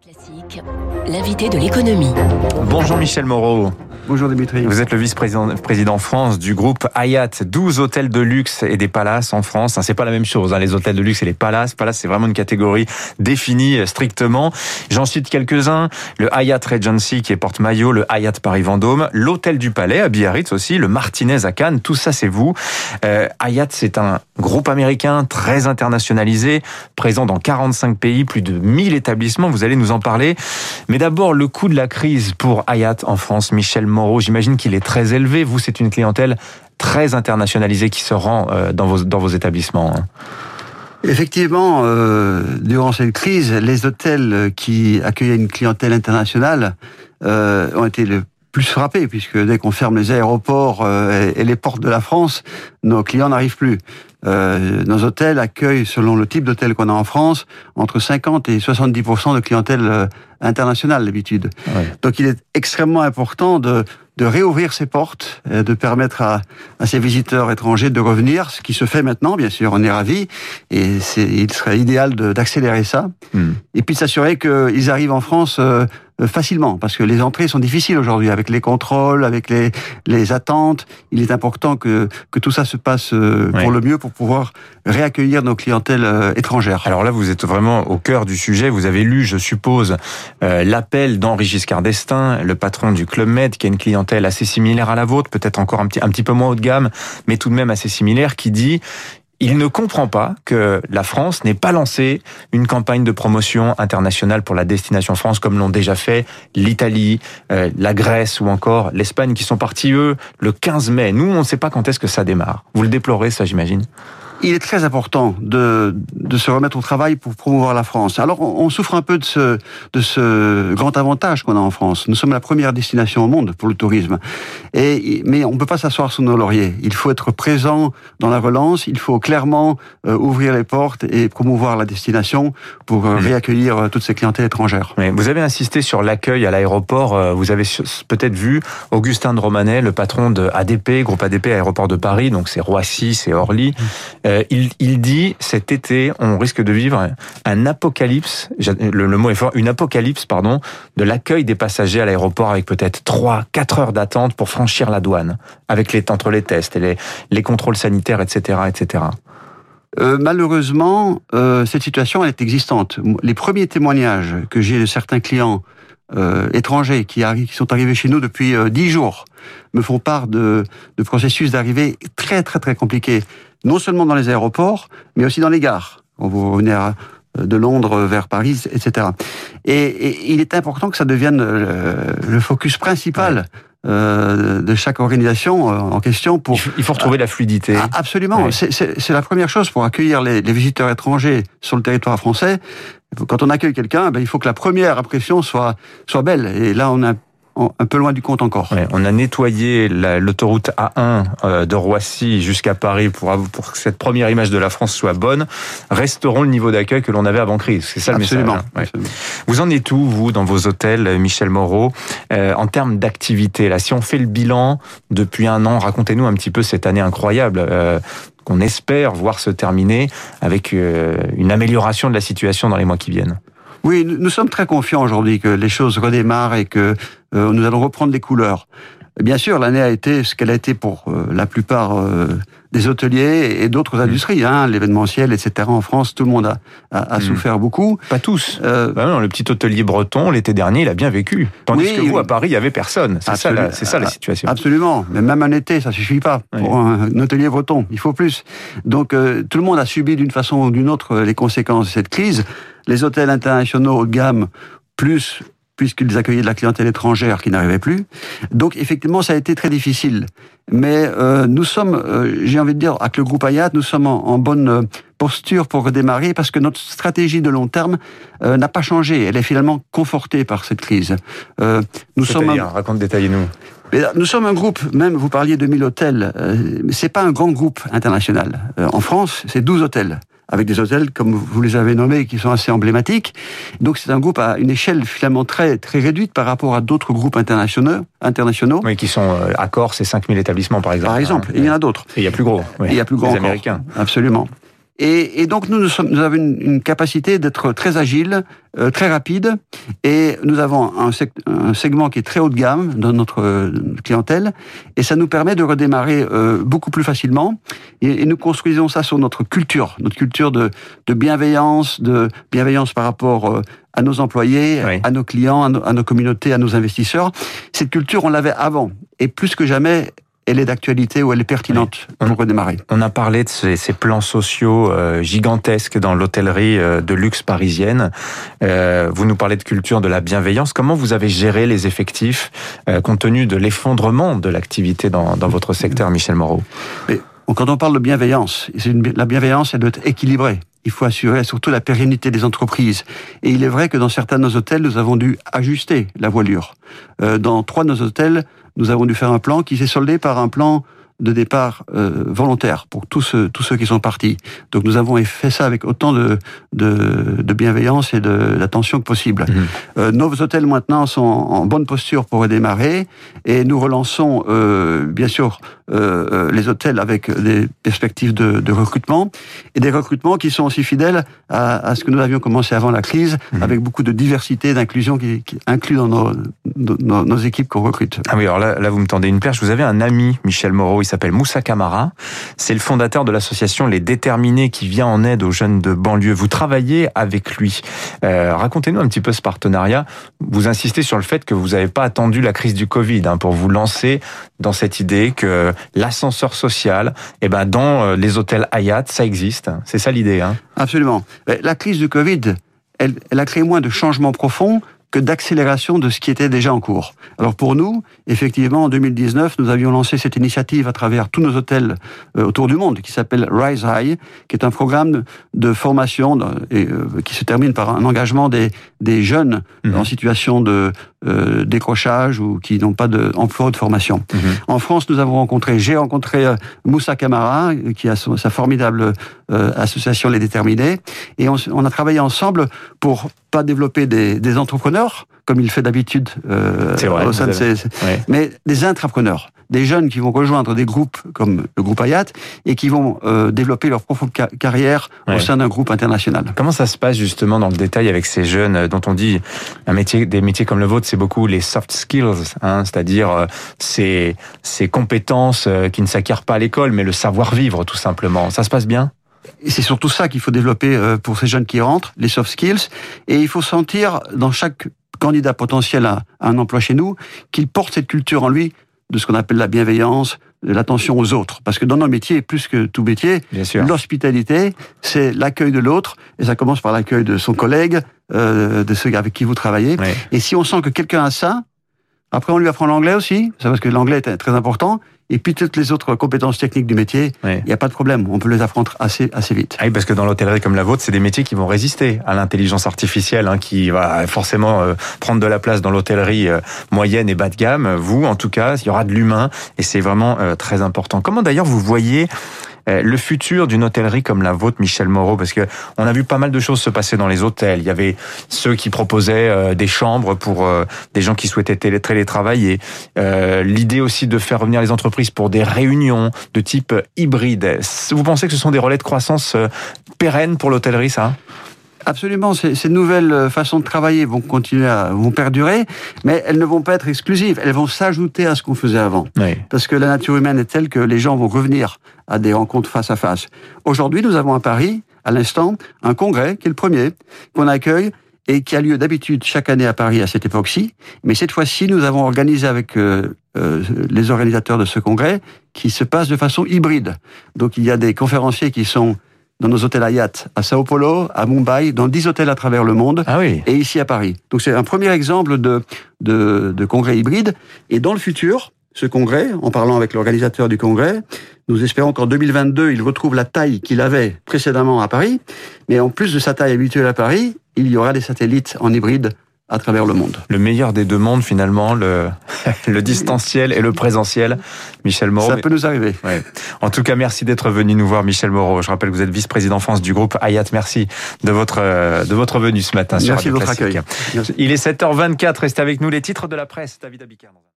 Classique, l'invité de l'économie. Bonjour Michel Moreau. Bonjour Dimitri. Vous êtes le vice-président président France du groupe Hayat. 12 hôtels de luxe et des palaces en France. C'est pas la même chose, hein, les hôtels de luxe et les palaces. Palace, c'est vraiment une catégorie définie euh, strictement. J'en cite quelques-uns. Le Hayat Regency qui est porte-maillot, le Hayat Paris-Vendôme, l'hôtel du Palais à Biarritz aussi, le Martinez à Cannes. Tout ça, c'est vous. Euh, Hayat, c'est un groupe américain très internationalisé, présent dans 45 pays, plus de 1000 établissements. Vous allez nous en parler. Mais d'abord, le coût de la crise pour Hayat en France. Michel J'imagine qu'il est très élevé. Vous, c'est une clientèle très internationalisée qui se rend euh, dans vos, établissements. hein. Effectivement, euh, durant cette crise, les hôtels qui accueillaient une clientèle internationale euh, ont été le plus frappés, puisque dès qu'on ferme les aéroports et les portes de la France, nos clients n'arrivent plus. Euh, nos hôtels accueillent, selon le type d'hôtel qu'on a en France, entre 50 et 70% de clientèle euh, internationale d'habitude. Ouais. Donc il est extrêmement important de, de réouvrir ces portes, euh, de permettre à, à ces visiteurs étrangers de revenir, ce qui se fait maintenant, bien sûr, on est ravis, et c'est, il serait idéal d'accélérer ça, Hmm. et puis de s'assurer qu'ils arrivent en France euh, facilement, parce que les entrées sont difficiles aujourd'hui, avec les contrôles, avec les, les attentes. Il est important que, que tout ça se passe euh, pour le mieux, pour pouvoir réaccueillir nos clientèles euh, étrangères. Alors là, vous êtes vraiment au cœur du sujet. Vous avez lu, je suppose, euh, l'appel d'Henri Giscard d'Estaing, le patron du Club Med, qui a une clientèle assez similaire à la vôtre, peut-être encore un petit, un petit peu moins haut de gamme, mais tout de même assez similaire, qui dit il ne comprend pas que la France n'ait pas lancé une campagne de promotion internationale pour la destination France comme l'ont déjà fait l'Italie, euh, la Grèce ou encore l'Espagne qui sont partis eux le 15 mai. Nous, on ne sait pas quand est-ce que ça démarre. Vous le déplorez, ça, j'imagine? Il est très important de, de se remettre au travail pour promouvoir la France. Alors, on, on souffre un peu de ce, de ce grand avantage qu'on a en France. Nous sommes la première destination au monde pour le tourisme. Et, mais on ne peut pas s'asseoir sur nos lauriers. Il faut être présent dans la relance. Il faut clairement euh, ouvrir les portes et promouvoir la destination pour euh, réaccueillir euh, toutes ces clientèles étrangères. Oui, vous avez insisté sur l'accueil à l'aéroport. Vous avez peut-être vu Augustin de Romanet, le patron de ADP, groupe ADP Aéroport de Paris, donc c'est Roissy, c'est Orly. Euh, il, dit cet été, on risque de vivre un apocalypse. Le, mot est fort, une apocalypse, pardon, de l'accueil des passagers à l'aéroport avec peut-être 3, 4 heures d'attente pour franchir la douane, avec les entre les tests et les, les contrôles sanitaires, etc., etc. Euh, malheureusement, euh, cette situation elle est existante. Les premiers témoignages que j'ai de certains clients euh, étrangers qui, qui sont arrivés chez nous depuis euh, dix jours me font part de, de processus d'arrivée très très très compliqués, non seulement dans les aéroports, mais aussi dans les gares. Quand vous revenez à- de Londres vers Paris, etc. Et, il est important que ça devienne euh, le focus principal euh, de chaque organisation euh, en question pour Il faut, retrouver la fluidité. ah, absolument. Oui. C'est- la première chose pour accueillir les, les visiteurs étrangers sur le territoire français. Quand on accueille quelqu'un, ben, il faut que la première impression soit, soit belle. Et là, on est un, peu loin du compte encore. Ouais, on a nettoyé la- l'autoroute A1 euh, de Roissy jusqu'à Paris pour, pour que cette première image de la France soit bonne. Restaurons le niveau d'accueil que l'on avait avant crise. C'est ça le Absolument. message. hein. Ouais. Absolument. Vous en êtes où, vous, dans vos hôtels, euh, Michel Moreau, euh, en termes d'activité Là, si on fait le bilan depuis un an, racontez-nous un petit peu cette année incroyable. euh, qu'on espère voir se terminer avec euh, une amélioration de la situation dans les mois qui viennent. Oui, nous, sommes très confiants aujourd'hui que les choses redémarrent et que euh, nous allons reprendre des couleurs. Bien sûr, l'année a été ce qu'elle a été pour euh, la plupart euh, des hôteliers et d'autres industries, hein, l'événementiel, etc. En France, tout le monde a, a, a Mm. souffert beaucoup. Pas tous. Euh, Bah non, le petit hôtelier breton, l'été dernier, il a bien vécu. Tandis Oui, que vous, à Paris, il y avait personne. C'est ça, la, ça la ah, situation. Absolument, mais même un été, ça suffit pas pour un hôtelier breton. Il faut plus. Donc euh, tout le monde a subi d'une façon ou d'une autre les conséquences de cette crise. Les hôtels internationaux haut de gamme, plus puisqu'ils accueillaient de la clientèle étrangère qui n'arrivait plus. Donc effectivement, ça a été très difficile. Mais euh, nous sommes, euh, j'ai envie de dire, avec le groupe Hayat, nous sommes en, en bonne euh, posture pour redémarrer parce que notre stratégie de long terme euh, n'a pas changé. Elle est finalement confortée par cette crise. Euh, nous sommes un- raconte, détaillez-nous. là, nous sommes un groupe, même vous parliez de 1000 hôtels, euh, c'est pas un grand groupe international. Euh, en France, c'est 12 hôtels, avec des hôtels, comme vous les avez nommés, qui sont assez emblématiques. Donc c'est un groupe à une échelle finalement très, très réduite par rapport à d'autres groupes internationaux. internationaux. Oui, qui sont euh, Accor, c'est 5000 établissements, par exemple. Par exemple, Hein. et il y en a d'autres. Et il y a plus gros. oui. Et il y a plus grand Les encore. Américains. Absolument. Et, et, donc nous, nous, sommes, nous avons une, une capacité d'être très agile, euh, très rapide, et nous avons un, un, segment qui est très haut de gamme dans notre euh, clientèle, et ça nous permet de redémarrer euh, beaucoup plus facilement. Et, et, nous construisons ça sur notre culture, notre culture de, de bienveillance, de bienveillance par rapport euh, à nos employés, oui. à nos clients, à à nos communautés, à nos investisseurs. Cette culture, on l'avait avant, et plus que jamais, elle est d'actualité ou elle est pertinente oui. pour redémarrer? On a parlé de ces, ces plans sociaux euh, gigantesques dans l'hôtellerie euh, de luxe parisienne. Euh, vous nous parlez de culture de la bienveillance. Comment vous avez géré les effectifs compte tenu de l'effondrement de l'activité dans, dans, votre secteur, Michel Moreau? Mais, Quand on parle de bienveillance, une, la bienveillance, elle doit être équilibrée. Il faut assurer surtout la pérennité des entreprises. Et il est vrai que dans certains de nos hôtels, nous avons dû ajuster la voilure. Dans trois de nos hôtels, nous avons dû faire un plan qui s'est soldé par un plan de départ euh, volontaire pour tous ceux, tous ceux qui sont partis. Donc nous avons fait ça avec autant de, de, de bienveillance et d'attention que possible. Mmh. Euh, nos hôtels maintenant sont en bonne posture pour redémarrer et nous relançons euh, bien sûr euh, les hôtels avec des perspectives de, de, recrutement et des recrutements qui sont aussi fidèles à, à ce que nous avions commencé avant la crise, mmh. avec beaucoup de diversité, d'inclusion qui, qui inclut dans nos, nos, nos équipes qu'on recrute. Ah oui, alors là, là vous me tendez une perche. Vous avez un ami, Michel Moreau, s'appelle Moussa Kamara. C'est le fondateur de l'association Les Déterminés qui vient en aide aux jeunes de banlieue. Vous travaillez avec lui. Euh, Racontez-nous un petit peu ce partenariat. Vous insistez sur le fait que vous n'avez pas attendu la crise du Covid hein, pour vous lancer dans cette idée que l'ascenseur social, eh ben, dans euh, les hôtels Hayat, ça existe. C'est ça l'idée. Hein Absolument. La crise du Covid, elle a créé moins de changements profonds que d'accélération de ce qui était déjà en cours. Alors pour nous, effectivement, en 2019, nous avions lancé cette initiative à travers tous nos hôtels euh, autour du monde, qui s'appelle Rise High, qui est un programme de formation et, euh, qui se termine par un engagement des, des jeunes mmh. en situation de euh, décrochage ou qui n'ont pas d'emploi ou de formation. Mmh. En France, nous avons rencontré, j'ai rencontré Moussa Kamara, qui a son, sa formidable euh, association Les Déterminés, et on, on, a travaillé ensemble pour pas développer des, des entrepreneurs, comme il fait d'habitude euh, au sein de ces, ouais. mais des intrapreneurs, des jeunes qui vont rejoindre des groupes comme le groupe Hayat et qui vont euh, développer leur propre ca carrière ouais. au sein d'un groupe international. Comment ça se passe justement dans le détail avec ces jeunes euh, dont on dit un métier, des métiers comme le vôtre, c'est beaucoup les soft skills, hein, c'est-à-dire euh, ces, ces compétences qui ne s'acquièrent pas à l'école, mais le savoir-vivre tout simplement. Ça se passe bien? Et c'est surtout ça qu'il faut développer euh, pour ces jeunes qui rentrent, les soft skills. Et il faut sentir dans chaque candidat potentiel à, un emploi chez nous qu'il porte cette culture en lui de ce qu'on appelle la bienveillance, de l'attention aux autres. Parce que dans nos métiers, plus que tout métier, l'hospitalité, c'est l'accueil de l'autre, et ça commence par l'accueil de son collègue, euh, de ceux avec qui vous travaillez. Ouais. Et si on sent que quelqu'un a ça, après on lui apprend l'anglais aussi, c'est parce que l'anglais est très important, et puis toutes les autres compétences techniques du métier, il oui. n'y a pas de problème, on peut les apprendre assez assez vite. Ah oui, parce que dans l'hôtellerie comme la vôtre, c'est des métiers qui vont résister à l'intelligence artificielle, hein, qui va forcément euh, prendre de la place dans l'hôtellerie euh, moyenne et bas de gamme. Vous, en tout cas, il y aura de l'humain, et c'est vraiment euh, très important. Comment d'ailleurs vous voyez le futur d'une hôtellerie comme la vôtre, Michel Moreau, parce que on a vu pas mal de choses se passer dans les hôtels. Il y avait ceux qui proposaient euh, des chambres pour euh, des gens qui souhaitaient télétravailler. L'idée aussi de faire revenir les entreprises pour des réunions de type hybride. Vous pensez que ce sont des relais de croissance pérennes pour l'hôtellerie, ça? Absolument, ces, ces, nouvelles façons de travailler vont continuer à vont perdurer, mais elles ne vont pas être exclusives. Elles vont s'ajouter à ce qu'on faisait avant, oui. parce que la nature humaine est telle que les gens vont revenir à des rencontres face à face. Aujourd'hui, nous avons à Paris, à l'instant, un congrès qui est le premier qu'on accueille et qui a lieu d'habitude chaque année à Paris à cette époque-ci. Mais cette fois-ci, nous avons organisé avec euh, euh, les organisateurs de ce congrès qui se passe de façon hybride. Donc il y a des conférenciers qui sont dans nos hôtels Hayat, à Sao Paulo, à Mumbai, dans dix hôtels à travers le monde, ah oui. et ici à Paris. Donc c'est un premier exemple de, de, de congrès hybride. Et dans le futur, ce congrès, en parlant avec l'organisateur du congrès, nous espérons qu'en 2022, il retrouve la taille qu'il avait précédemment à Paris. Mais en plus de sa taille habituelle à Paris, il y aura des satellites en hybride à travers le monde. Le meilleur des deux mondes, finalement, le, le distanciel et le présentiel. Michel Moreau. Ça peut nous arriver. Ouais. En tout cas, merci d'être venu nous voir, Michel Moreau. Je rappelle que vous êtes vice-président France du groupe Hayat. Merci de votre, de votre venue ce matin merci sur de votre accueil. Merci. Il est 7h24. Restez avec nous les titres de la presse. David Abicard.